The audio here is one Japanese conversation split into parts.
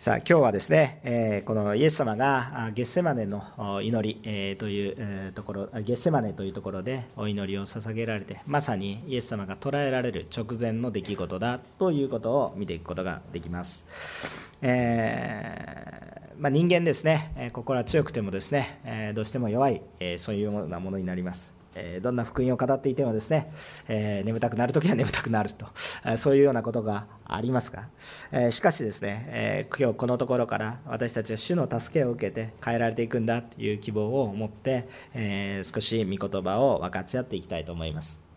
さあ今日はですね、えー、このイエス様がゲッセマネの祈り、えー、という、ところゲッセマネというところでお祈りを捧げられてまさにイエス様が捉えられる直前の出来事だということを見ていくことができます、えー、まあ、人間ですね心は強くてもですね、どうしても弱い、そういうようなものになります。えどんな福音を語っていてもですね、え眠たくなるときは眠たくなると、えそういうようなことがありますが、えしかしですね、え今日このところから私たちは主の助けを受けて変えられていくんだという希望を持って、え少し御言葉を分かち合っていきたいと思います。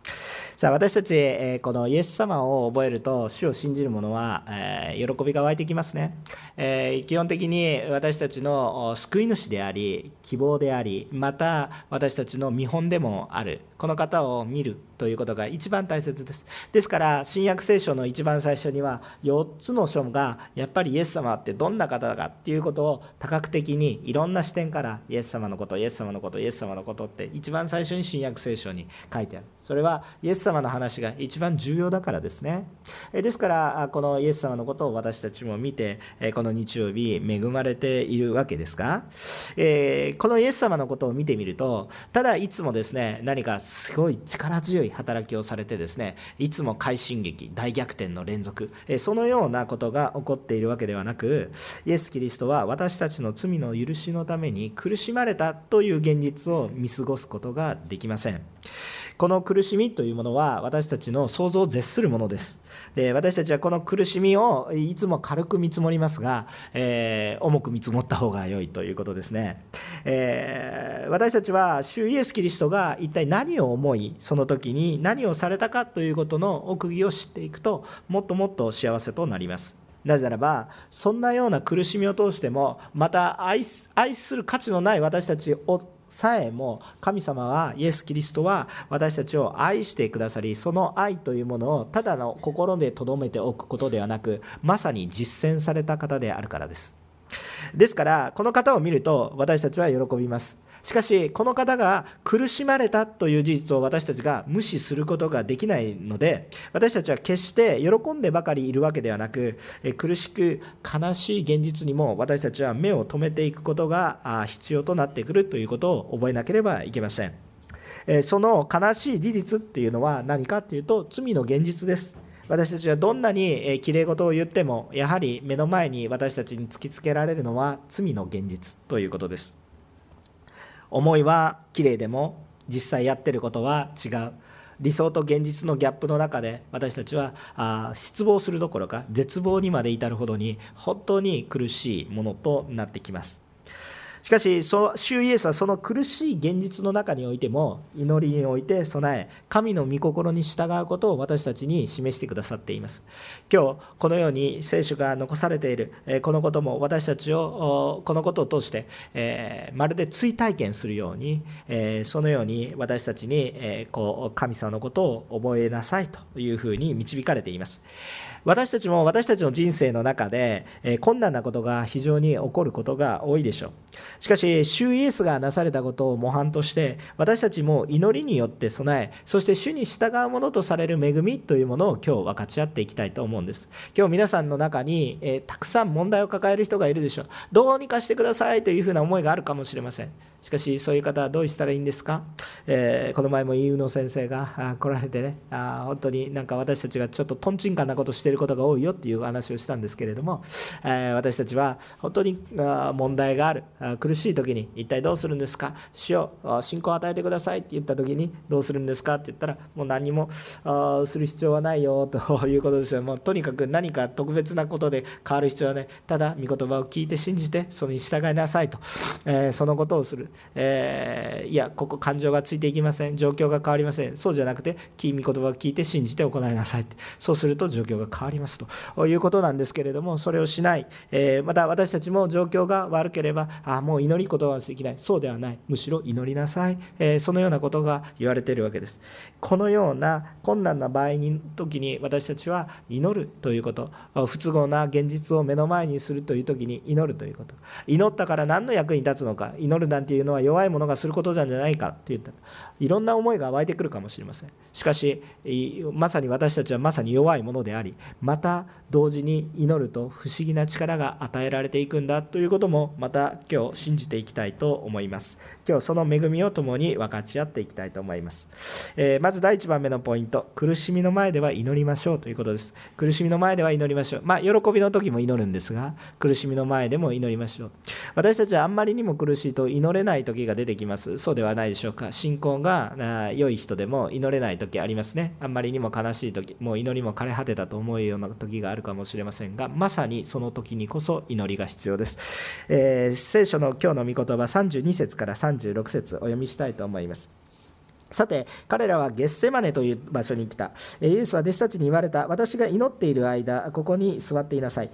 さあ私たち、えこのイエス様を覚えると主を信じる者は、え喜びが湧いてきますね、え基本的に私たちの救い主であり希望でありまた私たちの見本でもある。この方を見る。ということが一番大切です。ですから、新約聖書の一番最初には、4つの書が、やっぱりイエス様ってどんな方だかっていうことを多角的にいろんな視点から、イエス様のこと、イエス様のこと、イエス様のことって一番最初に新約聖書に書いてある。それは、イエス様の話が一番重要だからですね。ですから、このイエス様のことを私たちも見て、この日曜日、恵まれているわけですが、このイエス様のことを見てみると、ただいつもですね、何かすごい力強い働きをされてですねいつも快進撃大逆転の連続そのようなことが起こっているわけではなくイエス・キリストは私たちの罪の許しのために苦しまれたという現実を見過ごすことができません。この苦しみというものは私たちの想像を絶するものです。で私たちはこの苦しみをいつも軽く見積もりますが、えー、重く見積もった方が良いということですね、えー、私たちは主イエス・キリストが一体何を思いその時に何をされたかということの奥義を知っていくともっともっと幸せとなりますなぜならばそんなような苦しみを通してもまた愛する価値のない私たちをさえも神様はイエス・キリストは私たちを愛してくださりその愛というものをただの心で留めておくことではなくまさに実践された方であるからです。ですからこの方を見ると私たちは喜びます。しかしこの方が苦しまれたという事実を私たちが無視することができないので私たちは決して喜んでばかりいるわけではなく苦しく悲しい現実にも私たちは目を留めていくことが必要となってくるということを覚えなければいけません。その悲しい事実っていうのは何かっていうと罪の現実です。私たちはどんなにきれい事を言ってもやはり目の前に私たちに突きつけられるのは罪の現実ということです。思いは綺麗でも実際やってることは違う。理想と現実のギャップの中で私たちはあ失望するどころか絶望にまで至るほどに本当に苦しいものとなってきます。しかし、主イエスはその苦しい現実の中においても、祈りにおいて備え、神の御心に従うことを私たちに示してくださっています。今日、このように聖書が残されている、このことも私たちを、このことを通して、まるで追体験するように、そのように私たちに、神様のことを覚えなさいというふうに導かれています。私たちも私たちの人生の中で、困難なことが非常に起こることが多いでしょう。しかし、主イエスがなされたことを模範として、私たちも祈りによって備え、そして主に従うものとされる恵みというものを今日分かち合っていきたいと思うんです。今日皆さんの中に、えー、たくさん問題を抱える人がいるでしょう。どうにかしてくださいというふうな思いがあるかもしれません。しかしそういう方はどうしたらいいんですか、えー、この前も飯野先生が来られてねあ本当になんか私たちがちょっととんちんかんなことしていることが多いよっていう話をしたんですけれども、えー、私たちは本当に問題がある苦しい時に一体どうするんですか？主よ信仰を与えてくださいって言った時にどうするんですかって言ったらもう何もする必要はないよということですよ。もうとにかく何か特別なことで変わる必要はない。ただ御言葉を聞いて信じてそれに従いなさいと、えー、そのことをする。えー、いや、ここ感情がついていきません、状況が変わりません、そうじゃなくて、君言葉を聞いて信じて行いなさいそうすると状況が変わりますと。いうことなんですけれども、それをしない、えー、また私たちも状況が悪ければ、あもう祈りことはできない。そうではない。むしろ祈りなさい、えー、そのようなことが言われているわけです。このような困難な場合に時に私たちは祈るということ。不都合な現実を目の前にするという時に祈るということ。祈ったから何の役に立つのか。祈るなんていううのは弱い者がすることじゃないかって言った。らいろんな思いが湧いてくるかもしれません。しかしまさに私たちはまさに弱いものでありまた同時に祈ると不思議な力が与えられていくんだということもまた今日信じていきたいと思います。今日その恵みを共に分かち合っていきたいと思います、えー、まず第1番目のポイント苦しみの前では祈りましょうということです。苦しみの前では祈りましょう。まあ喜びの時も祈るんですが苦しみの前でも祈りましょう。私たちはあんまりにも苦しいと祈れないない時が出てきます。そうではないでしょうか。信仰が良い人でも祈れない時ありますね。あんまりにも悲しい時もう祈りも枯れ果てたと思うような時があるかもしれませんがまさにその時にこそ祈りが必要です、えー、聖書の今日の御言葉32節から36節お読みしたいと思います。さて、彼らはゲッセマネという場所に来た。イエスは弟子たちに言われた。私が祈っている間、ここに座っていなさい。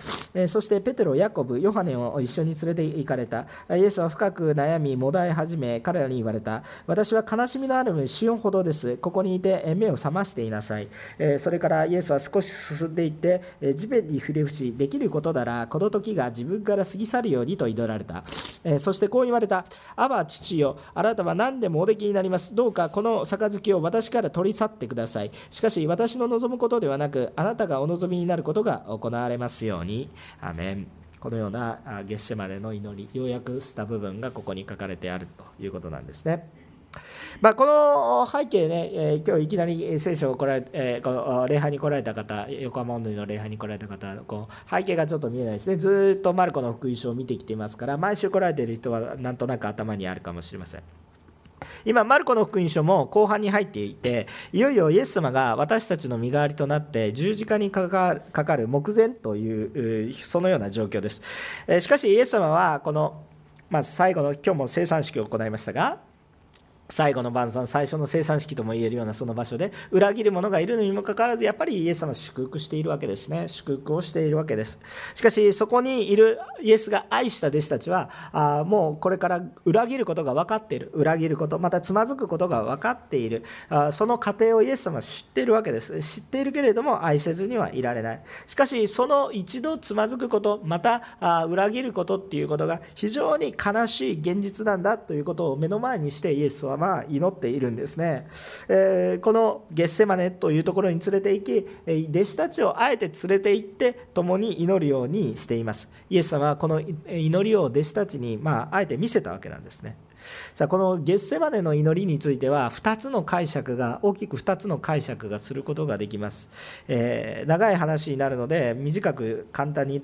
そして、ペテロ、ヤコブ、ヨハネを一緒に連れて行かれた。イエスは深く悩み、もだえ始め、彼らに言われた。私は悲しみのあるシオンほどです。ここにいて目を覚ましていなさい。それからイエスは少し進んでいって、地面に触れ伏し、できることなら、この時が自分から過ぎ去るようにと祈られた。そしてこう言われた。アバ父よ、あなたは何でもおできになります。どうかこのの杯を私から取り去ってください。しかし私の望むことではなく、あなたがお望みになることが行われますように。アメンこのような月ッセまでの祈り、ようやくした部分がここに書かれてあるということなんですね。まあ、この背景ね、えー、今日いきなり聖書を来られ、えー、この礼拝に来られた方、横浜温度の礼拝に来られた方、こう背景がちょっと見えないですね、ずっとマルコの福音書を見てきていますから、毎週来られている人はなんとなく頭にあるかもしれません。今、マルコの福音書も後半に入っていて、いよいよイエス様が私たちの身代わりとなって十字架にかかる目前という、そのような状況です。しかし、イエス様はこの、まあ、最後の今日も生産式を行いましたが、最後の晩餐、最初の生産式とも言えるようなその場所で、裏切る者がいるのにもかかわらず、やっぱりイエス様は祝福しているわけですね。祝福をしているわけです。しかし、そこにいるイエスが愛した弟子たちは、あもうこれから裏切ることが分かっている。裏切ること、またつまずくことが分かっている。あその過程をイエス様は知っているわけです。知っているけれども、愛せずにはいられない。しかし、その一度つまずくこと、またあ裏切ることっていうことが非常に悲しい現実なんだということを目の前にしてイエスはまあ祈っているんですね、えー、このゲッセマネというところに連れて行き弟子たちをあえて連れて行って共に祈るようにしています。イエス様はこの祈りを弟子たちに、まあ、あえて見せたわけなんですね。さあこのゲッセマネの祈りについては2つの解釈が大きく2つの解釈がすることができます、えー、長い話になるので短く簡単に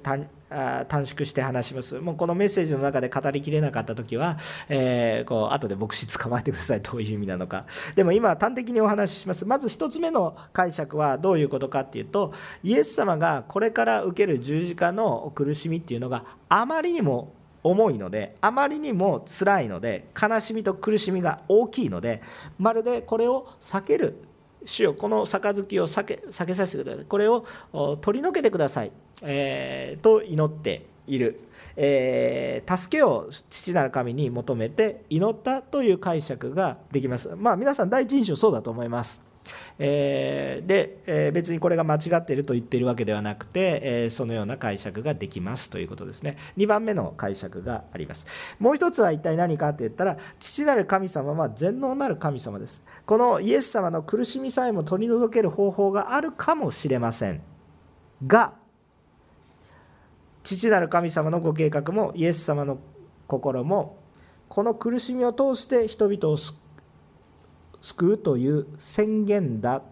短縮して話します。もうこのメッセージの中で語りきれなかった時は、えー、こう後で牧師捕まえてください。どういう意味なのか。でも今端的にお話しします。まず1つ目の解釈はどういうことかっていうと、イエス様がこれから受ける十字架の苦しみっていうのがあまりにも重いのであまりにも辛いので悲しみと苦しみが大きいのでまるでこれを避ける主よこの杯を避け避けさせてください。これを取り除けてください、えー、と祈っている、えー、助けを父なる神に求めて祈ったという解釈ができます。まあ皆さん第一印象そうだと思います。えー、で、えー、別にこれが間違っていると言っているわけではなくて、えー、そのような解釈ができますということですね。2番目の解釈があります。もう一つは一体何かと言ったら父なる神様は全能なる神様です。このイエス様の苦しみさえも取り除ける方法があるかもしれません。が父なる神様のご計画もイエス様の心もこの苦しみを通して人々を救救うという宣言だ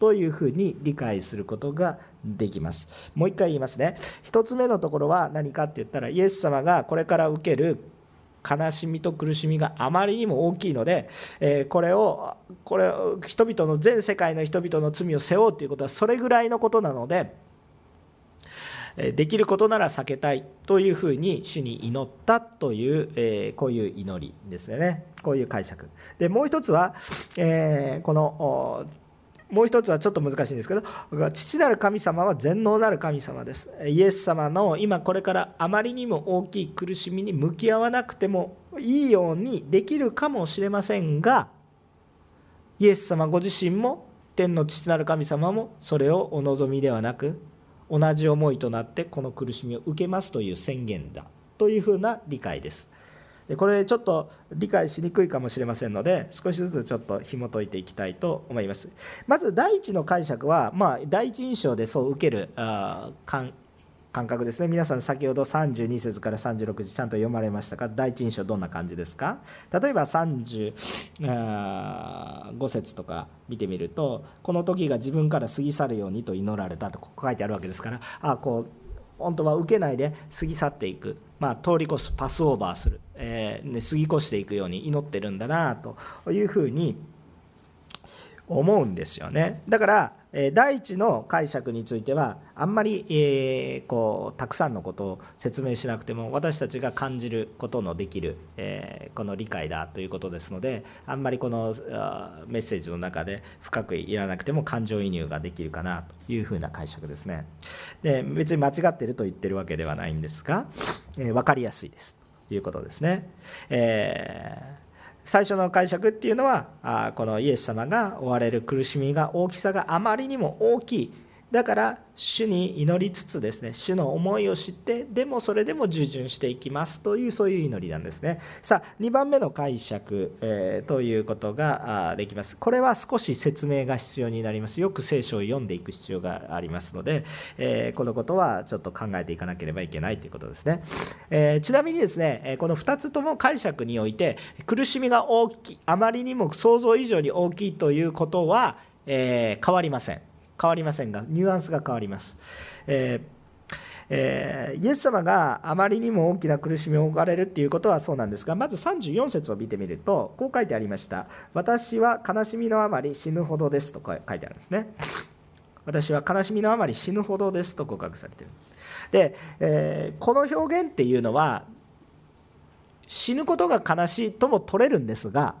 というふうに理解することができます。もう一回言いますね。一つ目のところは何かって言ったら、イエス様がこれから受ける悲しみと苦しみがあまりにも大きいので、えこれを、これを人々の全世界の人々の罪を背負うということはそれぐらいのことなので、できることなら避けたいというふうに主に祈ったという、えこういう祈りですよね。こういう解釈。でもう一つは、えこのもう一つはちょっと難しいんですけど父なる神様は全能なる神様です。イエス様の今これからあまりにも大きい苦しみに向き合わなくてもいいようにできるかもしれませんがイエス様ご自身も天の父なる神様もそれをお望みではなく同じ思いとなってこの苦しみを受けますという宣言だというふうな理解です。これちょっと理解しにくいかもしれませんので少しずつちょっと紐解いていきたいと思いますまず第一の解釈は、まあ、第一印象でそう受けるあ感感覚ですね。皆さん先ほど32節から36節ちゃんと読まれましたか？第一印象どんな感じですか？例えば35節とか見てみるとこの時が自分から過ぎ去るようにと祈られたとこ書いてあるわけですからあこう本当は受けないで過ぎ去っていく、まあ、通り越すパスオーバーする、えー、過ぎ越していくように祈ってるんだなというふうに思うんですよね。だから第一の解釈についてはあんまり、えー、こうたくさんのことを説明しなくても私たちが感じることのできる、えー、この理解だということですのであんまりこのメッセージの中で深くいらなくても感情移入ができるかなというふうな解釈ですね。で別に間違ってると言ってるわけではないんですが、えー、分かりやすいです。ということですね、えー最初の解釈っていうのはこのイエス様が追われる苦しみが大きさがあまりにも大きい。だから主に祈りつつですね主の思いを知ってでもそれでも従順していきますというそういう祈りなんですね。さあ2番目の解釈、えー、ということができます。これは少し説明が必要になります。よく聖書を読んでいく必要がありますので、えー、このことはちょっと考えていかなければいけないということですね、えー、ちなみにですねこの2つとも解釈において苦しみが大きいあまりにも想像以上に大きいということは、え変わりません。変わりませんがニュアンスが変わります、えーえー、イエス様があまりにも大きな苦しみを置かれるっていうことはそうなんですがまず34節を見てみるとこう書いてありました。私は悲しみのあまり死ぬほどですと書いてあるんですね。私は悲しみのあまり死ぬほどですと告白されている。で、えー、この表現っていうのは死ぬことが悲しいとも取れるんですが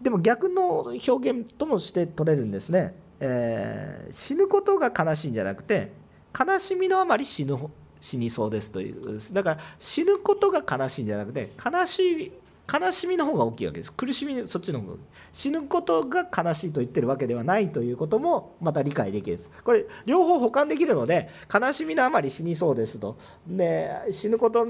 でも逆の表現ともして取れるんですね。えー、死ぬことが悲しいんじゃなくて悲しみのあまり死ぬ死にそうですというだから死ぬことが悲しいんじゃなくて悲しい悲しみの方が大きいわけです。苦しみそっちの方が。死ぬことが悲しいと言ってるわけではないということもまた理解できるです。これ両方補完できるので悲しみのあまり死にそうですと。で死ぬこと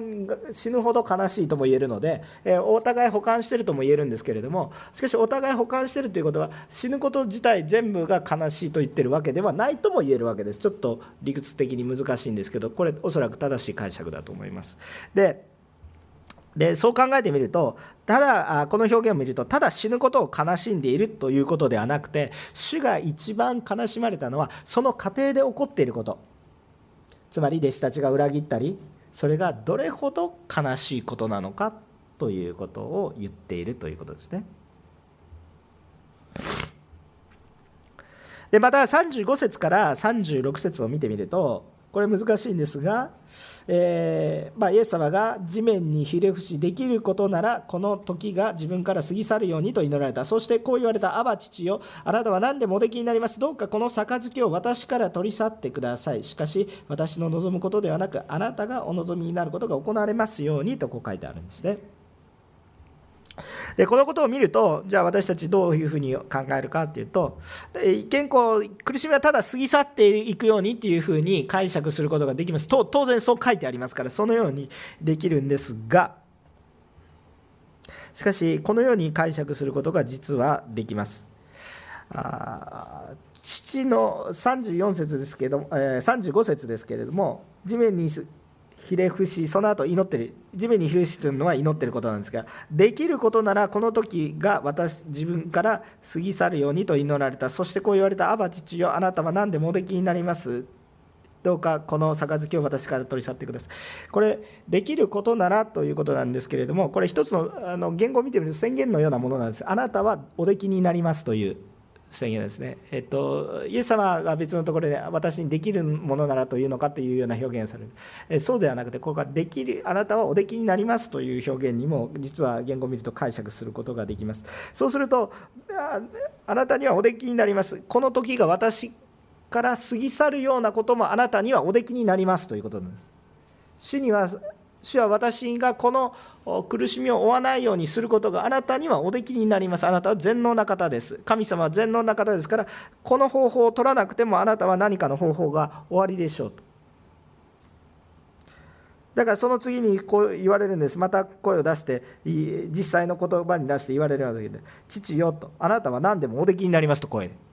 死ぬほど悲しいとも言えるので、えお互い補完してるとも言えるんですけれどもしかしお互い補完してるということは死ぬこと自体全部が悲しいと言ってるわけではないとも言えるわけです。ちょっと理屈的に難しいんですけどこれおそらく正しい解釈だと思います。ででそう考えてみるとただこの表現を見るとただ死ぬことを悲しんでいるということではなくて主が一番悲しまれたのはその過程で起こっていることつまり弟子たちが裏切ったりそれがどれほど悲しいことなのかということを言っているということですね。でまた35節から36節を見てみるとこれ難しいんですが、えー、まあ、イエス様が地面にひれ伏しできることならこの時が自分から過ぎ去るようにと祈られた。そしてこう言われた「アバ父よあなたは何でもおできになります。どうかこの杯を私から取り去ってください。しかし私の望むことではなくあなたがお望みになることが行われますように」とこう書いてあるんですね。でこのことを見るとじゃあ私たちどういうふうに考えるかっていうと一見こう苦しみはただ過ぎ去っていくようにっていうふうに解釈することができますと当然そう書いてありますからそのようにできるんですがしかしこのように解釈することが実はできます。あ父の34節ですけど、えー、35節ですけれども地面にひれ伏しその後祈ってる地面にひれ伏しというのは祈ってることなんですができることならこの時が私自分から過ぎ去るようにと祈られたそしてこう言われた「アバ父よあなたは何でもできになります」どうかこの杯を私から取り去ってください。これ、できることならということなんですけれども、これ一つのあの言語を見てみると宣言のようなものなんです。あなたはおできになりますという宣言ですね、えっと、イエス様が別のところで私にできるものならというのかというような表現をされる、えそうではなくてここができるあなたはおできになりますという表現にも実は言語を見ると解釈することができます。そうするとあなたにはおできになります。この時が私から過ぎ去るようなこともあなたにはおできになりますということなんです。主には主は私がこの苦しみを負わないようにすることがあなたにはおできになります。あなたは全能な方です。神様は全能な方ですから、この方法を取らなくてもあなたは何かの方法が終わりでしょうと。だからその次にこう言われるんです。また声を出して、実際の言葉に出して言われるわけで、父よと、あなたは何でもおできになりますと声で。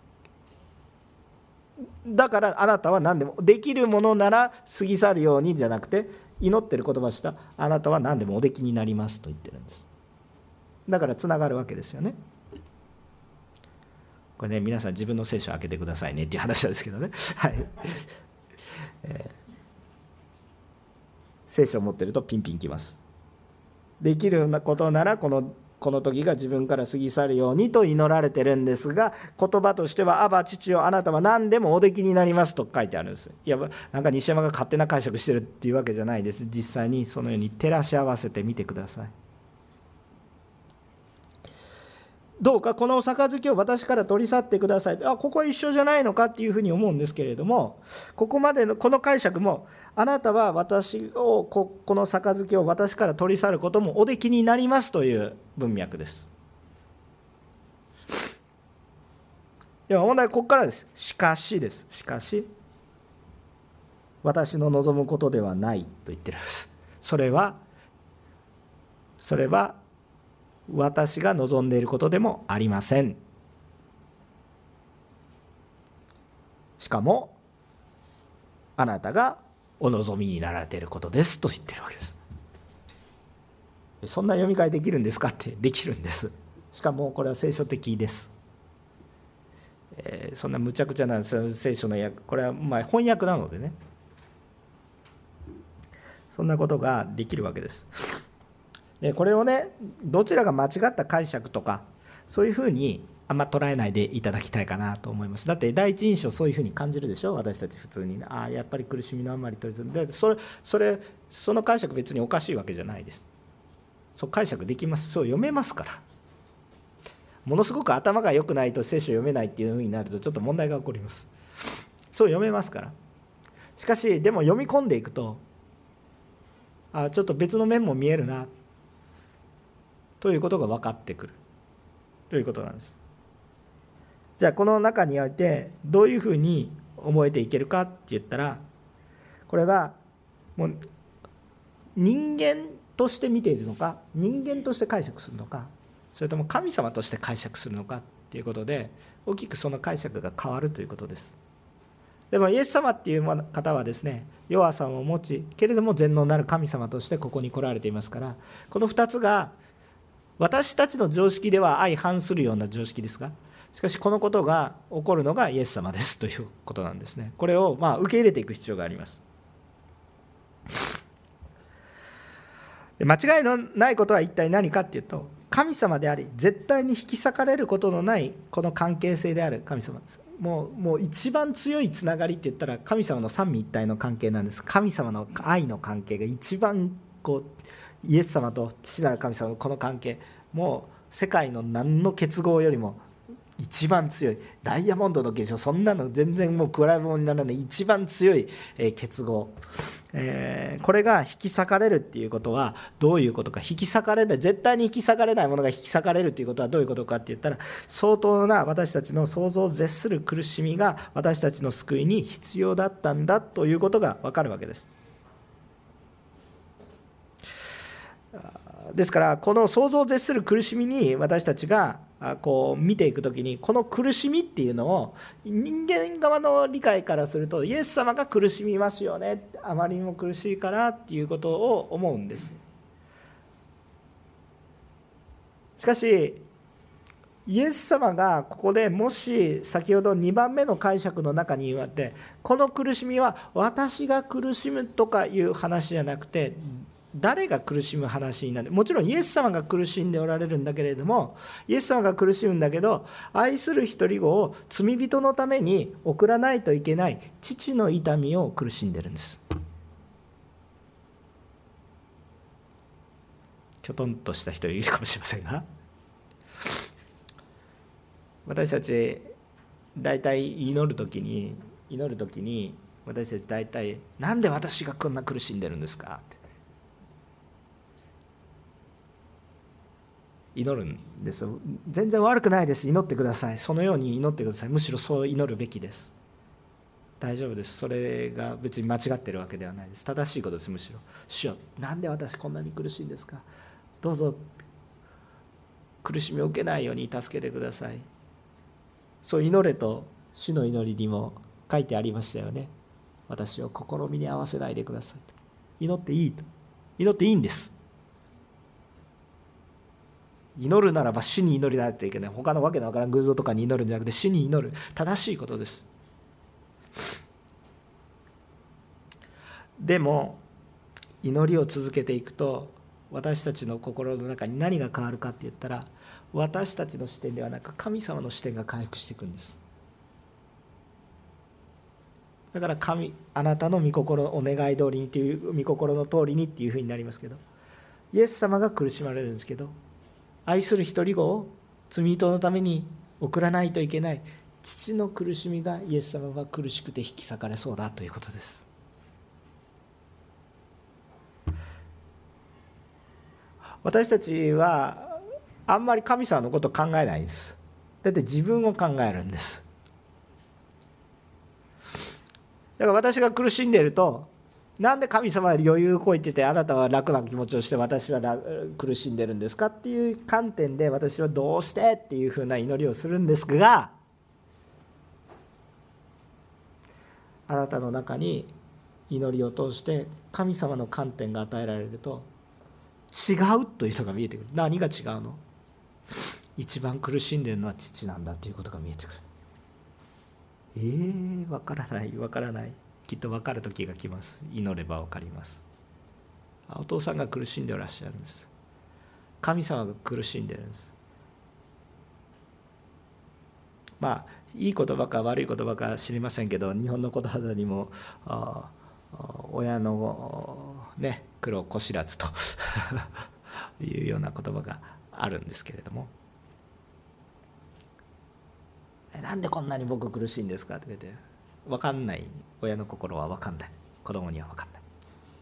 だからあなたは何でもできるものなら過ぎ去るようにじゃなくて祈ってる言葉したあなたは何でもおできになりますと言ってるんです。だからつながるわけですよね。これね皆さん自分の聖書を開けてくださいねっていう話なんですけどね。はい、えー、聖書を持ってるとピンピンきます。できることならこのこの時が自分から過ぎ去るようにと祈られてるんですが言葉としては「アバ父よあなたは何でもおできになります」と書いてあるんです。いやなんか西山が勝手な解釈してるっていうわけじゃないです。実際にそのように照らし合わせてみてください。どうかこの杯を私から取り去ってください。あここは一緒じゃないのかっていうふうに思うんですけれどもここまでのこの解釈もあなたは私をここの杯を私から取り去ることもおできになりますという文脈です。では問題はここからです。しかしです。しかし私の望むことではないと言ってるんです。それはそれは私が望んでいることでもありません。しかもあなたがお望みになられていることですと言ってるわけです。そんな読み替えできるんですかってできるんです。しかもこれは聖書的です、えー、そんなむちゃくちゃな聖書の訳これはまあ翻訳なのでね。そんなことができるわけです。でこれをねどちらが間違った解釈とかそういうふうにあんま捉えないでいただきたいかなと思います。だって第一印象そういうふうに感じるでしょ？私たち普通に。ああやっぱり苦しみのあんまり取りずでそれそれその解釈別におかしいわけじゃないです。そう解釈できます。そう読めますから。ものすごく頭が良くないと聖書読めないっていうふうになるとちょっと問題が起こります。そう読めますから。しかしでも読み込んでいくとあちょっと別の面も見えるな。ということが分かってくるということなんです。じゃあこの中においてどういうふうに思えていけるかって言ったらこれがもう人間として見ているのか人間として解釈するのかそれとも神様として解釈するのかっていうことで大きくその解釈が変わるということです。でもイエス様っていう方はですね弱さを持ちけれども全能なる神様としてここに来られていますからこの2つが私たちの常識では相反するような常識ですがしかしこのことが起こるのがイエス様ですということなんですね。これをま受け入れていく必要があります。間違いのないことは一体何かっていうと神様であり絶対に引き裂かれることのないこの関係性である神様です。もうもう一番強いつながりって言ったら神様の三位一体の関係なんです。神様の愛の関係が一番こうイエス様と父なる神様のこの関係もう世界の何の結合よりも一番強い。ダイヤモンドの結晶そんなの全然もう比べ物にならない。一番強いえ結合、えー、これが引き裂かれるっていうことはどういうことか。引き裂かれない。絶対に引き裂かれないものが引き裂かれるっていうことはどういうことかって言ったら相当な私たちの想像を絶する苦しみが私たちの救いに必要だったんだということが分かるわけです。ですからこの想像を絶する苦しみに私たちがこう見ていく時にこの苦しみっていうのを人間側の理解からするとイエス様が苦しみますよね。あまりにも苦しいからっていうことを思うんです。しかしイエス様がここでもし先ほど2番目の解釈の中に言われてこの苦しみは私が苦しむとかいう話じゃなくて誰が苦しむ話になる？もちろんイエス様が苦しんでおられるんだけれどもイエス様が苦しむんだけど愛する一人子を罪人のために送らないといけない父の痛みを苦しんでるんです。きょとんとした人いるかもしれませんが。私たち大体祈る時に祈る時に私たち大体「なんで私がこんな苦しんでるんですか?」って。祈るんですよ。全然悪くないです。祈ってください。そのように祈ってください。むしろそう祈るべきです。大丈夫です。それが別に間違ってるわけではないです。正しいことですむしろ。主よなんで私こんなに苦しいんですか。どうぞ苦しみを受けないように助けてください。そう祈れと主の祈りにも書いてありましたよね。私を試みに合わせないでください。祈っていいと。祈っていいんです。祈るならば主に祈りないといけない他のわけのわからん偶像とかに祈るんじゃなくて主に祈る。正しいことです。でも祈りを続けていくと私たちの心の中に何が変わるかって言ったら私たちの視点ではなく神様の視点が回復していくんです。だから神あなたの御心お願い通りにっていう御心の通りにっていうふうになりますけどイエス様が苦しまれるんですけど愛する一人子を罪人のために送らないといけない。父の苦しみがイエス様は苦しくて引き裂かれそうだということです。私たちはあんまり神様のこと考えないんです。だって自分を考えるんです。だから私が苦しんでいるとなんで神様より余裕をこいててあなたは楽な気持ちをして私は苦しんでるんですかっていう観点で私はどうしてっていうふうな祈りをするんですがあなたの中に祈りを通して神様の観点が与えられると違うというのが見えてくる。何が違うの？一番苦しんでるのは父なんだということが見えてくる。えー、分からない分からない。きっと分かる時が来ます。祈れば分かります。お父さんが苦しんでいらっしゃるんです。神様が苦しんでるんです。まあいい言葉か悪い言葉か知りませんけど日本の言葉にも親のね苦労こしらずと いうような言葉があるんですけれども。なんでこんなに僕苦しいんですかって言って。分かんない。親の心は分かんない。子供には分かんない。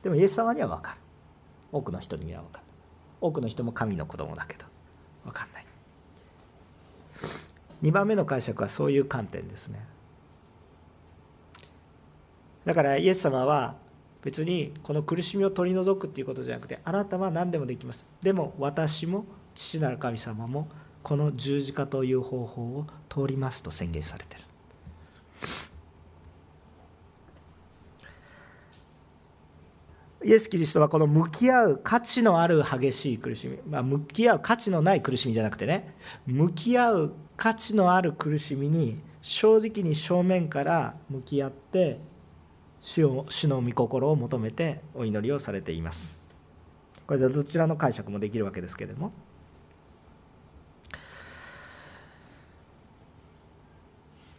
でもイエス様には分かる。多くの人には分かる。多くの人も神の子供だけど分かんない。2番目の解釈はそういう観点ですね。だからイエス様は別にこの苦しみを取り除くっていうことじゃなくてあなたは何でもできます。でも私も父なる神様もこの十字架という方法を通りますと宣言されてる。イエス・キリストはこの向き合う価値のある激しい苦しみ、まあ、向き合う価値のない苦しみじゃなくてね。向き合う価値のある苦しみに正直に正面から向き合って主を主の御心を求めてお祈りをされています。これでどちらの解釈もできるわけですけれども。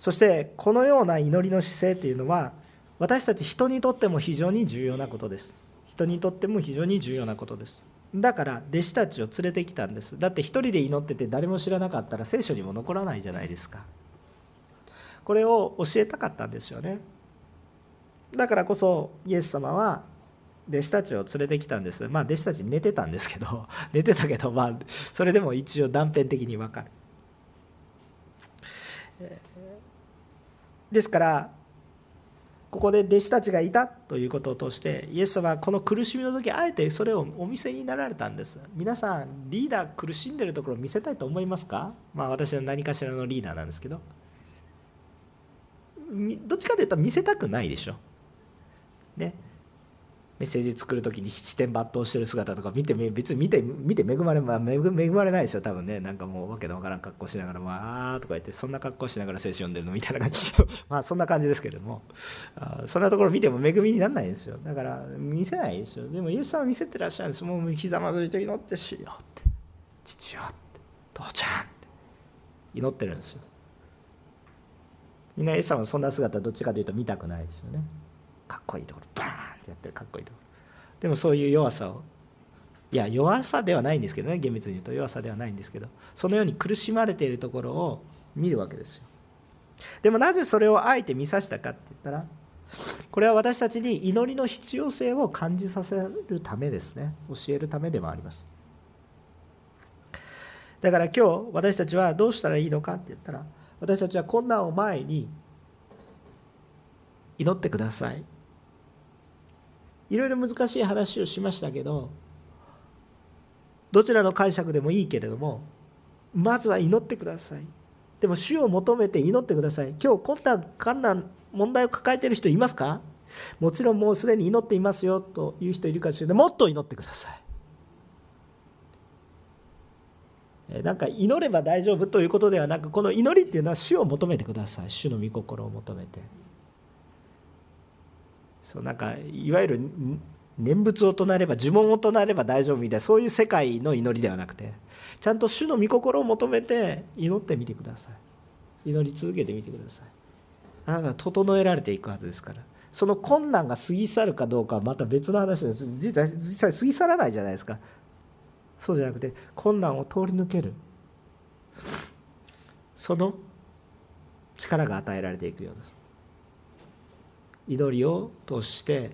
そしてこのような祈りの姿勢というのは私たち人にとっても非常に重要なことです。人にとっても非常に重要なことです。だから弟子たちを連れてきたんです。だって一人で祈ってて誰も知らなかったら聖書にも残らないじゃないですか。これを教えたかったんですよね。だからこそイエス様は弟子たちを連れてきたんです。まあ弟子たち寝てたんですけど 寝てたけどまあそれでも一応断片的に分かる。ですからここで弟子たちがいたということを通してイエス様はこの苦しみの時あえてそれをお見せになられたんです。皆さんリーダー苦しんでるところを見せたいと思いますか？まあ私の何かしらのリーダーなんですけど。どっちかというと見せたくないでしょ？ね。メッセージ作る時に七点抜刀してる姿とか見て別に見て見て恵まれ,、まあ、恵まれないですよ。多分ね。なんかもうわけのわからん格好しながら「わあ」とか言ってそんな格好しながら聖書読んでるのみたいな感じ まあそんな感じですけれども。あそんなところ見ても恵みにならないんですよ。だから見せないですよ。でもイエス様は見せてらっしゃるんです。もうひざまずいて祈ってしよって。父よって。父ちゃんって。祈ってるんですよ。みんなイエス様のそんな姿どっちかというと見たくないですよね。かっこいいところバーンってやってるかっこいいところ。でもそういう弱さをいや弱さではないんですけどね厳密に言うと。弱さではないんですけどそのように苦しまれているところを見るわけですよ。でもなぜそれをあえて見さしたかって言ったらこれは私たちに祈りの必要性を感じさせるためですね。教えるためでもあります。だから今日私たちはどうしたらいいのかって言ったら私たちは困難を前に祈ってください。いろいろ難しい話をしましたけどどちらの解釈でもいいけれどもまずは祈ってください。でも主を求めて祈ってください。今日困難困難問題を抱えている人いますか？もちろんもうすでに祈っていますよという人いるかもしれない。もっと祈ってください。なんか祈れば大丈夫ということではなくこの祈りっていうのは主を求めてください。主の御心を求めて。そうなんかいわゆる念仏を唱えれば呪文を唱えれば大丈夫みたいなそういう世界の祈りではなくてちゃんと主の御心を求めて祈ってみてください。祈り続けてみてください。あなたは整えられていくはずですから。その困難が過ぎ去るかどうかはまた別の話です。実際実際過ぎ去らないじゃないですか。そうじゃなくて困難を通り抜ける。その力が与えられていくようです。祈りを通して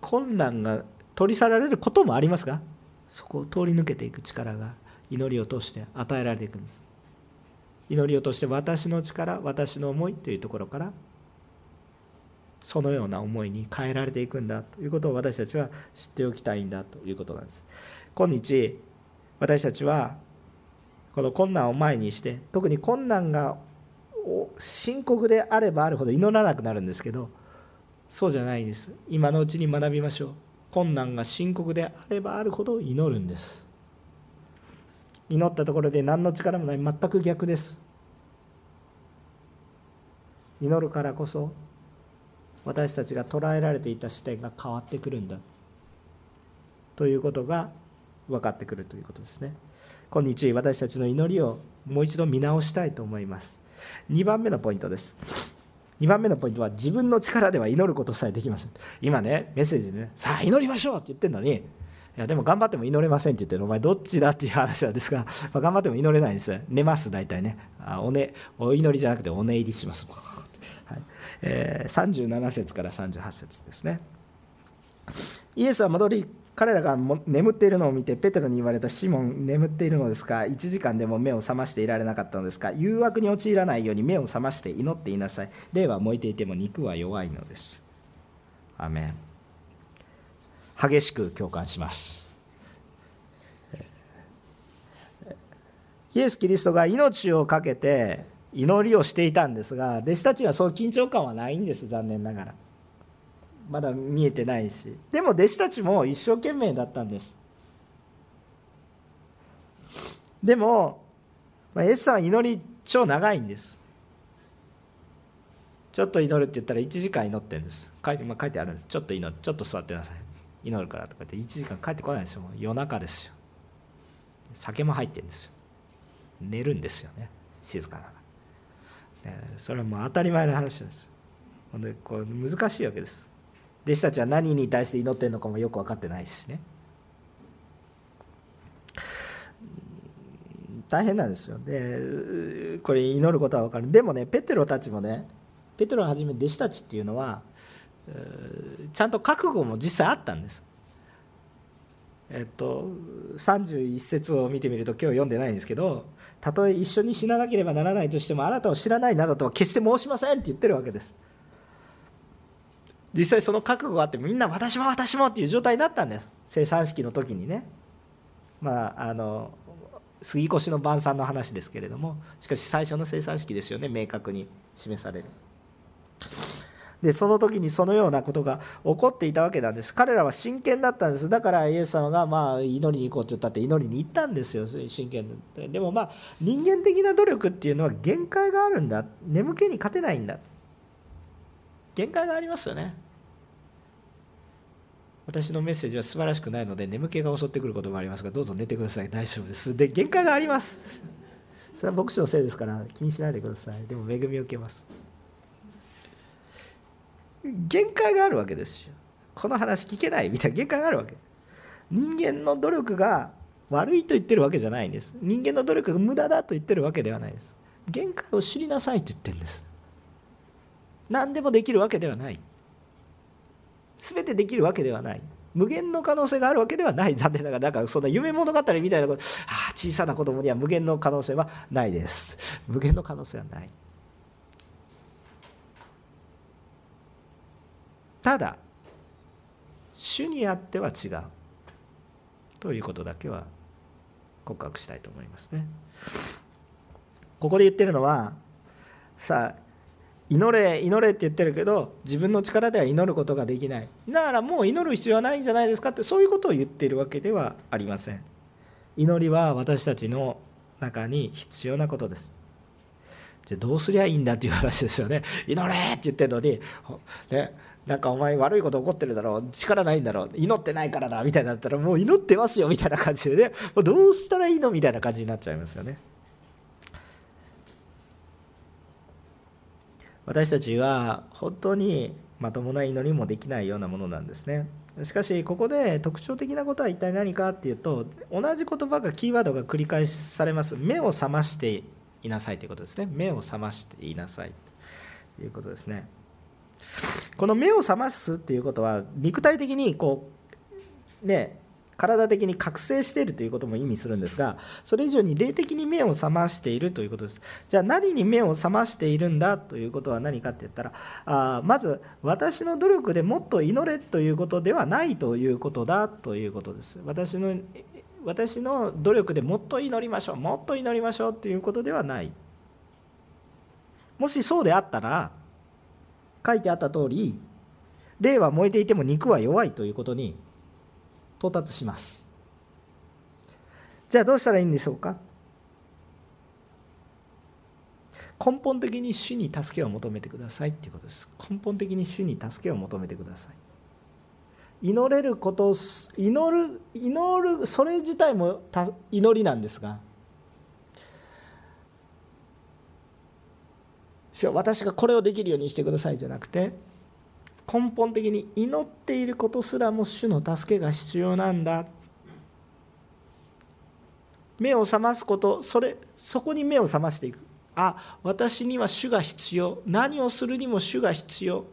困難が取り去られることもありますがそこを通り抜けていく力が祈りを通して与えられていくんです。祈りを通して私の力私の思いというところからそのような思いに変えられていくんだということを私たちは知っておきたいんだということなんです。今日私たちはこの困難を前にして特に困難が深刻であればあるほど祈らなくなるんですけどそうじゃないです。今のうちに学びましょう。困難が深刻であればあるほど祈るんです。祈ったところで何の力もない。全く逆です。祈るからこそ私たちが捉えられていた視点が変わってくるんだ。ということが分かってくるということですね。今日私たちの祈りをもう一度見直したいと思います。2番目のポイントです。2番目のポイントは自分の力では祈ることさえできません。今ねメッセージでねさあ祈りましょうって言ってるのにいやでも頑張っても祈れませんって言ってるお前どっちだっていう話なんですが、まあ、頑張っても祈れないんです。寝ます大体ね。あお,、ね、お祈りじゃなくてお寝入りします、はい。えー、37節から38節ですね。イエスは戻り彼らが眠っているのを見てペテロに言われたシモン眠っているのですか？1時間でも目を覚ましていられなかったのですか？誘惑に陥らないように目を覚まして祈っていなさい。霊は燃えていても肉は弱いのです。アメン。激しく共感します。イエス・キリストが命を懸けて祈りをしていたんですが弟子たちはそう緊張感はないんです残念ながら。まだ見えてないし。でも弟子たちも一生懸命だったんです。でも、まあ、エスさんは祈り超長いんです。ちょっと祈るって言ったら1時間祈ってるんです。書いて,、まあ、書いてあるんです。ちょっと祈るちょっと座ってなさい。祈るからとか言って1時間帰ってこないんですよ。夜中ですよ。酒も入ってるんですよ。寝るんですよね。静かなそれはもう当たり前の話です。ほんでこう難しいわけです。弟子たちは何に対して祈ってるのかもよく分かってないしね。大変なんですよ。でこれ祈ることは分かる。でもねペテロたちもねペテロをはじめ弟子たちっていうのはちゃんと覚悟も実際あったんです。えっと31節を見てみると今日読んでないんですけどたとえ一緒に死ななければならないとしてもあなたを知らないなどとは決して申しませんって言ってるわけです。実際その覚悟があってみんな私も私もっていう状態になったんです。生産式の時にね。まああの杉越の晩餐の話ですけれどもしかし最初の生産式ですよね。明確に示される。でその時にそのようなことが起こっていたわけなんです。彼らは真剣だったんです。だからイエス様がまあ祈りに行こうって言ったって祈りに行ったんですよ。真剣で。でもまあ人間的な努力っていうのは限界があるんだ。眠気に勝てないんだ。限界がありますよね。私のメッセージは素晴らしくないので眠気が襲ってくることもありますがどうぞ寝てください。大丈夫です。で限界があります。それは牧師のせいですから気にしないでください。でも恵みを受けます。限界があるわけですよ。この話聞けないみたいな。限界があるわけ。人間の努力が悪いと言ってるわけじゃないんです。人間の努力が無駄だと言ってるわけではないです。限界を知りなさいと言ってるんです。何でもできるわけではない。全てできるわけではない。無限の可能性があるわけではない。残念ながらだからそんな夢物語みたいなこと。ああ小さな子供には無限の可能性はないです。無限の可能性はない。ただ主にあっては違うということだけは告白したいと思いますね。ここで言ってるのはさあ祈れ祈れって言ってるけど自分の力では祈ることができない。だからもう祈る必要はないんじゃないですかってそういうことを言っているわけではありません。祈りは私たちの中に必要なことです。じゃどうすりゃいいんだっていう話ですよね。祈れって言ってるのにねなんかお前悪いこと起こってるだろう。力ないんだろう。祈ってないからだみたいになったらもう祈ってますよみたいな感じでね。どうしたらいいのみたいな感じになっちゃいますよね。私たちは本当にまともな祈りもできないようなものなんですね。しかしここで特徴的なことは一体何かっていうと同じ言葉がキーワードが繰り返されます。目を覚ましていなさいということですね。目を覚ましていなさい。ということですね。この目を覚ますっていうことは肉体的にこうね体的に覚醒しているということも意味するんですがそれ以上に霊的に目を覚ましているということです。じゃあ何に目を覚ましているんだということは何かって言ったらあまず私の努力でもっと祈れということではないということだということです。私の私の努力でもっと祈りましょうもっと祈りましょうということではない。もしそうであったら書いてあった通り霊は燃えていても肉は弱いということに到達します。じゃあどうしたらいいんでしょうか？根本的に主に助けを求めてくださいっていうことです。根本的に主に助けを求めてください。祈れること祈る祈るそれ自体も祈りなんですが私がこれをできるようにしてくださいじゃなくて根本的に祈っていることすらも主の助けが必要なんだ。目を覚ますことそれそこに目を覚ましていく。あ私には主が必要。何をするにも主が必要。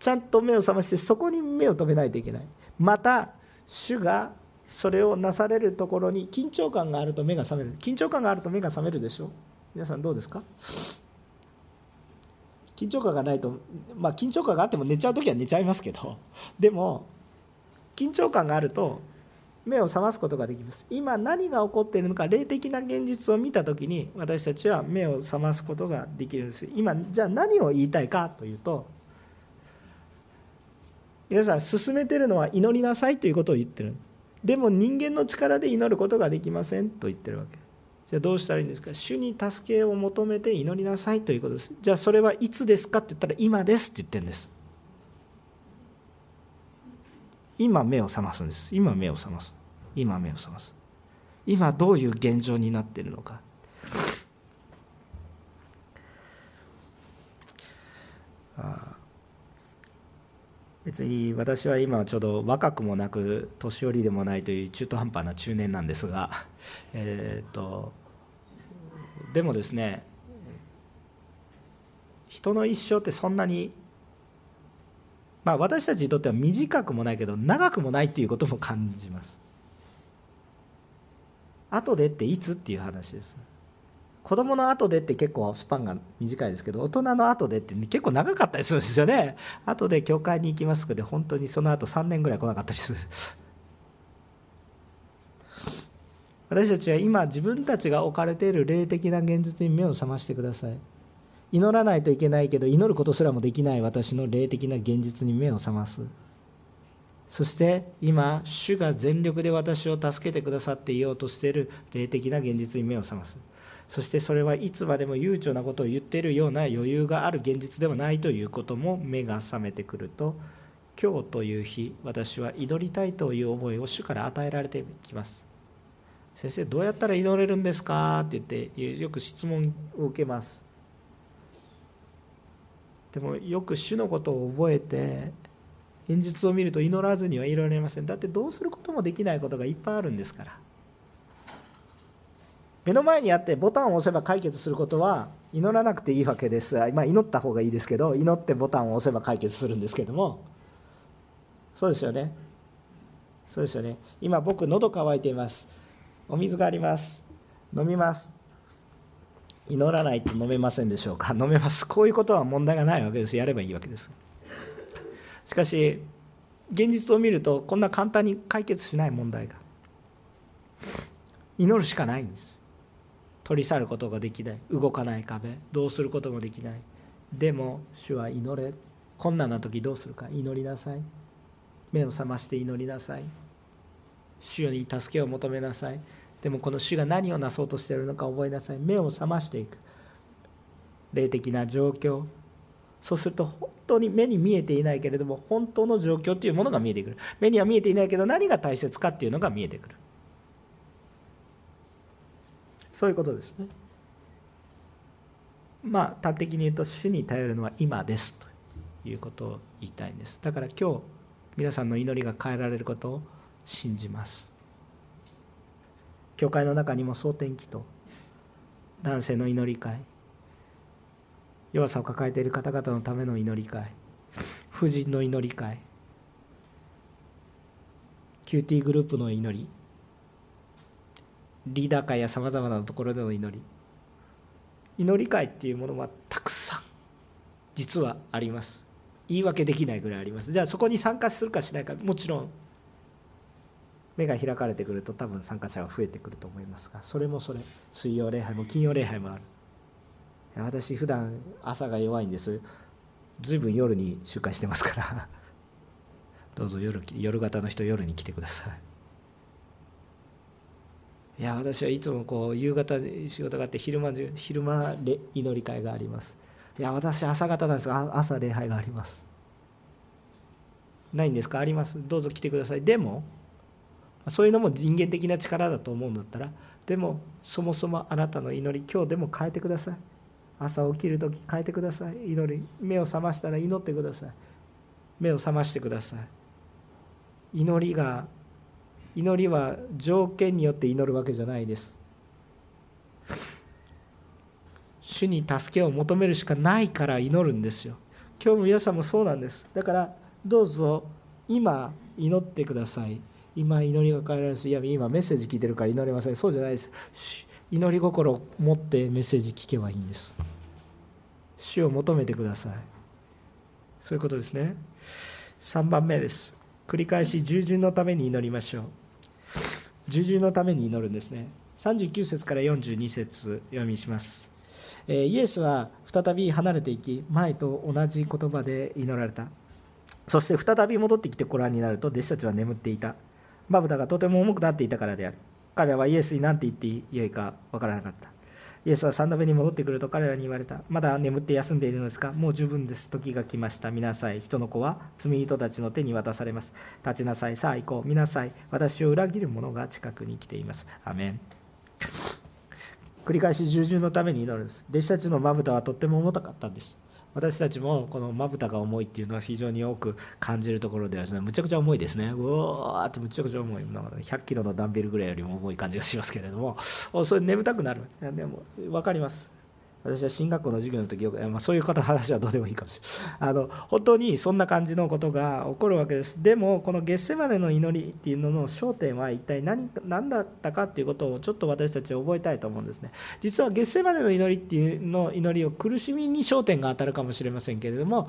ちゃんと目を覚ましてそこに目を留めないといけない。また主がそれをなされるところに緊張感があると目が覚める。緊張感があると目が覚めるでしょ皆さんどうですか？緊張感がないとまあ緊張感があっても寝ちゃう時は寝ちゃいますけど でも緊張感があると目を覚ますことができます。今何が起こっているのか霊的な現実を見た時に私たちは目を覚ますことができるんです。今じゃあ何を言いたいかというと皆さん進めてるのは祈りなさいということを言ってる。でも人間の力で祈ることができませんと言ってるわけ。じゃあどうしたらいいんですか？主に助けを求めて祈りなさいということです。じゃあそれはいつですかって言ったら今ですって言ってるんです。今目を覚ますんです。今目を覚ます。今目を覚ます。今どういう現状になっているのか。別に私は今ちょうど若くもなく年寄りでもないという中途半端な中年なんですが、えーとでもですね人の一生ってそんなにまあ私たちにとっては短くもないけど長くもないっていうことも感じます。後でっていつっていう話です。子供の後でって結構スパンが短いですけど大人の後でって結構長かったりするんですよね。後で教会に行きますけど本当にその後3年ぐらい来なかったりする。私たちは今自分たちが置かれている霊的な現実に目を覚ましてください。祈らないといけないけど祈ることすらもできない私の霊的な現実に目を覚ます。そして今主が全力で私を助けてくださっていようとしている霊的な現実に目を覚ます。そしてそれはいつまでも悠長なことを言っているような余裕がある現実ではないということも目が覚めてくると今日という日私は祈りたいという思いを主から与えられてきます。先生どうやったら祈れるんですか？って言ってよく質問を受けます。でもよく主のことを覚えて現実を見ると祈らずにはいられません。だってどうすることもできないことがいっぱいあるんですから。目の前にあってボタンを押せば解決することは祈らなくていいわけです。まあ祈った方がいいですけど祈ってボタンを押せば解決するんですけども。そうですよね。そうですよね。今僕喉乾いています。お水があります。飲みます。祈らないと飲めませんでしょうか？飲めます。こういうことは問題がないわけです。やればいいわけです。しかし現実を見るとこんな簡単に解決しない問題が。祈るしかないんです。取り去ることができない。動かない壁。どうすることもできない。でも主は祈れ。困難な時どうするか。祈りなさい。目を覚まして祈りなさい。主に助けを求めなさい。でもこの主が何をなそうとしているのか覚えなさい。目を覚ましていく。霊的な状況。そうすると本当に目に見えていないけれども本当の状況というものが見えてくる。目には見えていないけど何が大切かっていうのが見えてくる。そういうことですね。まあ端的に言うと主に頼るのは今ですということを言いたいんです。だから今日皆さんの祈りが変えられることを信じます。教会の中にも蒼天祈祷男性の祈り会弱さを抱えている方々のための祈り会婦人の祈り会 QT グループの祈りリーダー会やさまざまなところでの祈り祈り会っていうものはたくさん実はあります。言い訳できないぐらいあります。じゃあそこに参加するかしないかもちろん目が開かれてくると多分参加者は増えてくると思いますがそれもそれ水曜礼拝も金曜礼拝もある。私普段朝が弱いんです。ずいぶん夜に集会してますから。どうぞ夜夜型の人夜に来てください。いや私はいつもこう夕方仕事があって昼間昼間で祈り会があります。いや私朝方なんですが朝礼拝があります。ないんですか？あります。どうぞ来てください。でもそういうのも人間的な力だと思うんだったらでもそもそもあなたの祈り今日でも変えてください。朝起きる時変えてください。祈り。目を覚ましたら祈ってください。目を覚ましてください。祈りが祈りは条件によって祈るわけじゃないです。主に助けを求めるしかないから祈るんですよ。今日も皆さんもそうなんです。だからどうぞ今祈ってください。今祈りが変えられますいや今メッセージ聞いてるから祈れません。そうじゃないです。祈り心を持ってメッセージ聞けばいいんです。主を求めてください。そういうことですね。3番目です。繰り返し従順のために祈りましょう。従順のために祈るんですね。39節から42節読みします。イエスは再び離れていき前と同じ言葉で祈られた。そして再び戻ってきてご覧になると弟子たちは眠っていた。まぶたがとても重くなっていたからである彼らはイエスに何て言っていいか分からなかったイエスは3度目に戻ってくると彼らに言われた。まだ眠って休んでいるのですか？もう十分です。時が来ました。見なさい。人の子は罪人たちの手に渡されます。立ちなさい。さあ行こう。見なさい。私を裏切る者が近くに来ています。アメン。繰り返し従順のために祈るんです。弟子たちのまぶたはとっても重たかったんです。私たちもこのまぶたが重いっていうのは非常に多く感じるところではむちゃくちゃ重いですね。うわーってむちゃくちゃ重い。100キロのダンベルぐらいよりも重い感じがしますけれども、それ眠たくなる。でも分かります。私は進学校の授業の時よく、まあ、そういう方の話はどうでもいいかもしれない。あの本当にそんな感じのことが起こるわけです。でもこの月世までの祈りっていうのの焦点は一体何何だったかっていうことをちょっと私たちは覚えたいと思うんですね。実は月世までの祈りっていうの祈りを苦しみに焦点が当たるかもしれませんけれども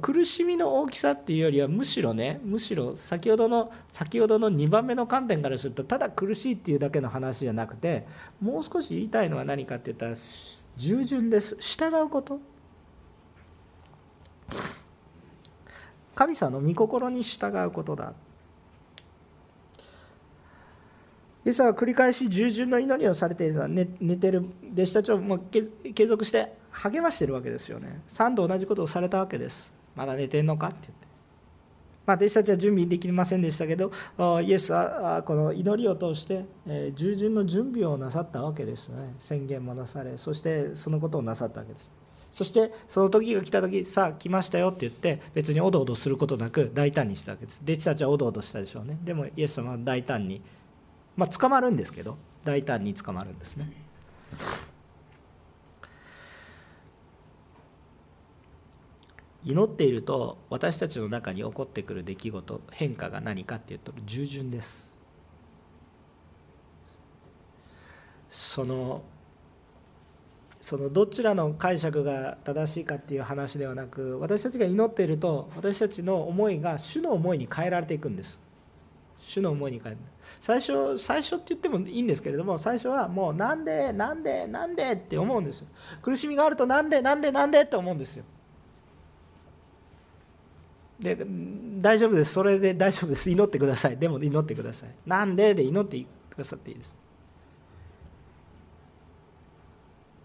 苦しみの大きさっていうよりはむしろねむしろ先ほどの先ほどの2番目の観点からするとただ苦しいっていうだけの話じゃなくてもう少し言いたいのは何かって言ったら従順です。従うこと。神様の御心に従うことだ。イエスは繰り返し従順の祈りをされて寝てる弟子たちをも継続して励ましてるわけですよね。3度同じことをされたわけです。まだ寝てんのかって言って。まあ、弟子たちは準備できませんでしたけどイエスはこの祈りを通して従順の準備をなさったわけですね。宣言もなされそしてそのことをなさったわけです。そしてその時が来た時さあ来ましたよって言って別におどおどすることなく大胆にしたわけです。弟子たちはおどおどしたでしょうね。でもイエス様は大胆にまあ捕まるんですけど大胆に捕まるんですね。祈っていると私たちの中に起こってくる出来事変化が何かっていうと従順です。そのそのどちらの解釈が正しいかっていう話ではなく私たちが祈っていると私たちの思いが主の思いに変えられていくんです。主の思いに変える。最初最初って言ってもいいんですけれども最初はもうなんでなんでなんでって思うんです苦しみがあるとなんでなんでなんでって思うんですよ。で大丈夫です。それで大丈夫です。祈ってください。でも祈ってください。なんで？で祈ってくださっていいです。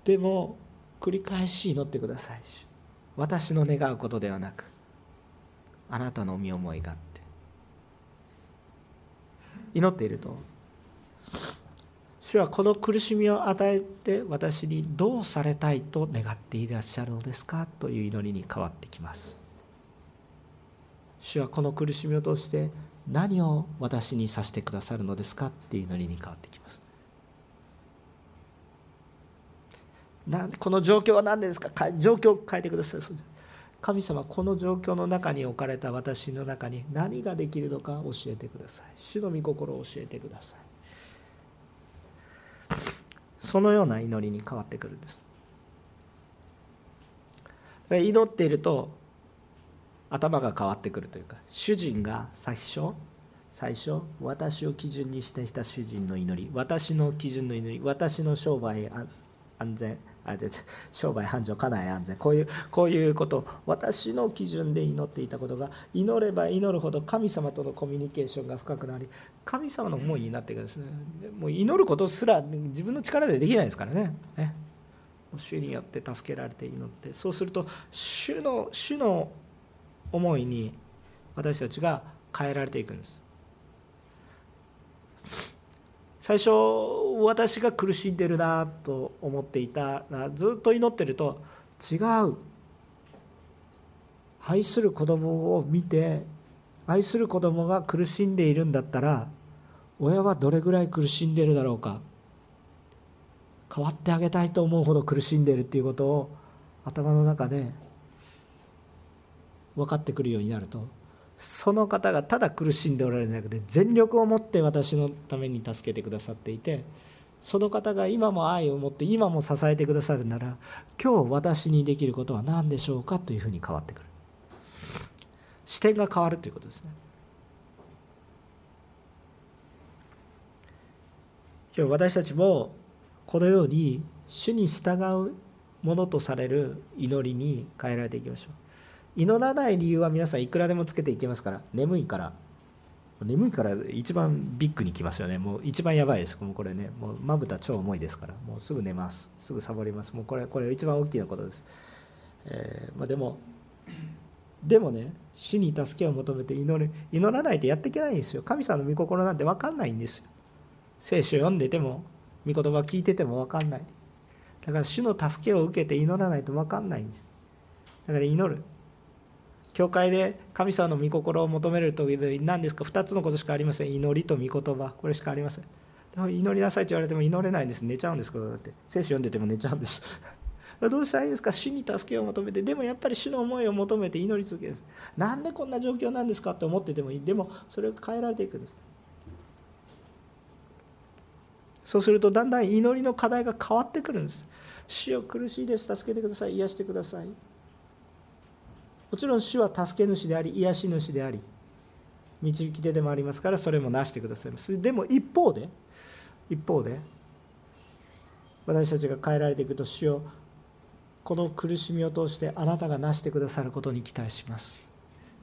でも繰り返し祈ってください。私の願うことではなくあなたの身思いがあって。祈っていると主はこの苦しみを与えて私にどうされたいと願っていらっしゃるのですか？という祈りに変わってきます。主はこの苦しみを通して何を私にさせてくださるのですかっていう祈りに変わってきます。なこの状況は何ですか？状況を変えてください。神様この状況の中に置かれた私の中に何ができるのか教えてください。主の御心を教えてください。そのような祈りに変わってくるんです。祈っていると頭が変わってくるというか主人が最初最初私を基準にしてした主人の祈り私の基準の祈り私の商売安全あ商売繁盛家内安全こういうこういうこと私の基準で祈っていたことが祈れば祈るほど神様とのコミュニケーションが深くなり神様の思いになっていくんですね。もう祈ることすら自分の力でできないですからね。ね。主によって助けられて祈ってそうすると主の主の思いに私たちが変えられていくんです。最初私が苦しんでるなと思っていたずっと祈ってると違う。愛する子供を見て愛する子供が苦しんでいるんだったら親はどれぐらい苦しんでるだろうか。変わってあげたいと思うほど苦しんでいるっていうことを頭の中で分かってくるようになると。その方がただ苦しんでおられるんじゃなくて全力を持って私のために助けてくださっていてその方が今も愛を持って今も支えてくださるなら今日私にできることは何でしょうかというふうに変わってくる。視点が変わるということですね。今日私たちもこのように主に従うものとされる祈りに変えられていきましょう。祈らない理由は皆さんいくらでもつけていけますから。眠いから。眠いから一番ビッグにきますよね。もう一番やばいです。もうこれね。もうまぶた超重いですから。もうすぐ寝ます。すぐサボります。もうこれこれ一番大きなことです、えー、まあ、でもでもね死に助けを求めて祈る祈らないとやっていけないんですよ。神様の御心なんて分かんないんですよ。聖書読んでても御言葉聞いてても分かんない。だから主の助けを受けて祈らないと分かんないんです。だから祈る。教会で神様の御心を求める時で何ですか？2つのことしかありません。祈りと御言葉。これしかありません。でも祈りなさいと言われても祈れないんです。寝ちゃうんですだって。聖書読んでても寝ちゃうんです。どうしたらいいですか？主に助けを求めて。でもやっぱり主の思いを求めて祈り続けるんです。なんでこんな状況なんですかって思っててもいい。でもそれを変えられていくんです。そうするとだんだん祈りの課題が変わってくるんです。主よ苦しいです。助けてください。癒してください。もちろん主は助け主であり癒し主であり導き手でもありますからそれもなしてくださいます。でも一方で一方で私たちが変えられていくと主をこの苦しみを通してあなたがなしてくださることに期待します。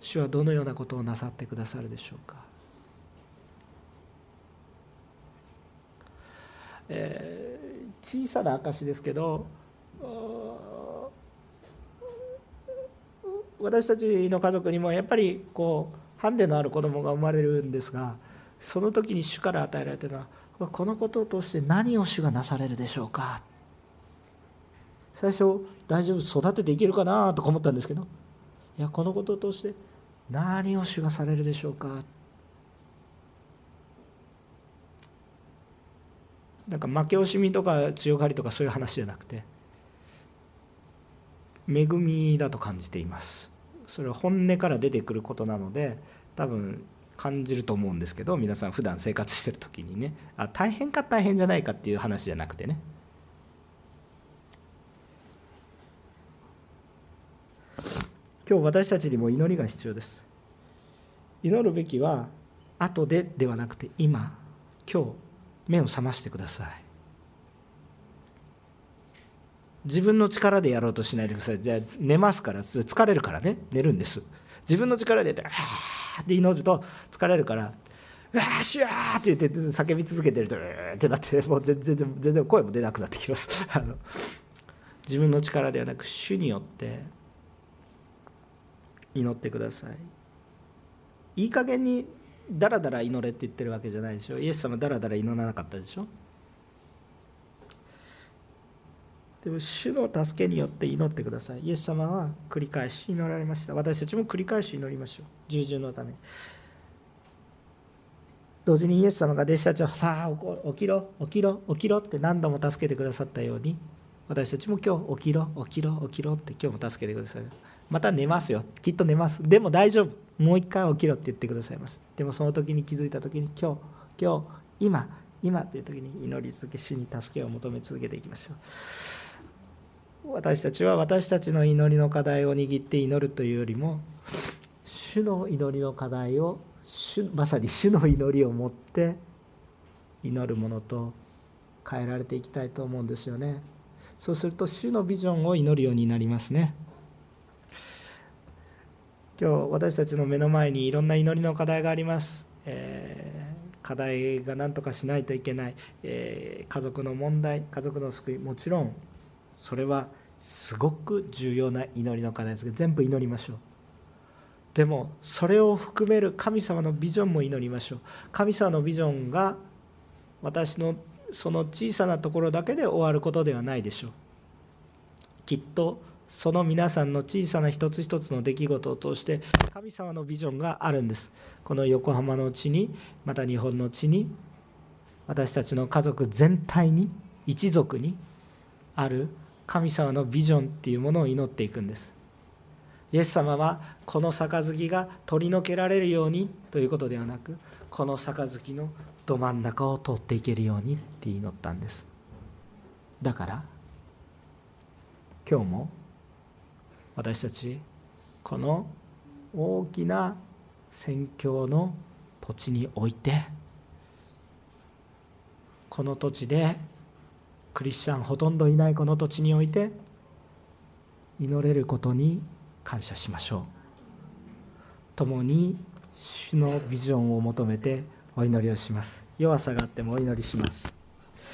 主はどのようなことをなさってくださるでしょうか、えー、小さな証ですけど私たちの家族にもやっぱりこうハンデのある子供が生まれるんですがその時に主から与えられてるのはこのことを通して何を主がなされるでしょうか。最初大丈夫育てていけるかなとか思ったんですけどいやこのことを通して何を主がされるでしょうか。なんか負け惜しみとか強がりとかそういう話じゃなくて恵みだと感じています。それは本音から出てくることなので多分感じると思うんですけど皆さん普段生活してる時にね。あ大変か大変じゃないかっていう話じゃなくてね。今日私たちにも祈りが必要です。祈るべきは後でではなくて今。今日目を覚ましてください。自分の力でやろうとしないでください。じゃあ寝ますから。疲れるからね。寝るんです。自分の力でやって「ああ」って祈ると疲れるから「うわーしゅー」って言って叫び続けてると「うー」ってなってもう全然全然声も出なくなってきます。あの自分の力ではなく主によって祈ってください。いい加減にだらだら祈れって言ってるわけじゃないでしょ。イエス様だらだら祈らなかったでしょ。でも主の助けによって祈ってください。イエス様は繰り返し祈られました。私たちも繰り返し祈りましょう。従順のため。に同時にイエス様が弟子たちをさあ起きろ起きろ起きろって何度も助けてくださったように私たちも今日起きろ起きろ起きろって今日も助けてください。また寝ますよ。きっと寝ます。でも大丈夫。もう一回起きろって言ってくださいます。でもその時に気づいた時に今日今日今今っていう時に祈り続け死に助けを求め続けていきましょう。私たちは私たちの祈りの課題を握って祈るというよりも主の祈りの課題をまさに主の祈りを持って祈るものと変えられていきたいと思うんですよね。そうすると主のビジョンを祈るようになりますね。今日私たちの目の前にいろんな祈りの課題があります、えー、課題が何とかしないといけない、えー、家族の問題家族の救い。もちろんそれはすごく重要な祈りの課題ですが全部祈りましょう。でもそれを含める神様のビジョンも祈りましょう。神様のビジョンが私のその小さなところだけで終わることではないでしょう。きっとその皆さんの小さな一つ一つの出来事を通して神様のビジョンがあるんです。この横浜の地にまた日本の地に私たちの家族全体に一族にある神様のビジョンっていうものを祈っていくんです。イエス様はこの杯が取り除けられるようにということではなくこの杯のど真ん中を通っていけるようにって祈ったんです。だから今日も私たちこの大きな宣教の土地においてこの土地でクリスチャンほとんどいないこの土地において祈れることに感謝しましょう。共に主のビジョンを求めてお祈りをします。弱さがあってもお祈りします。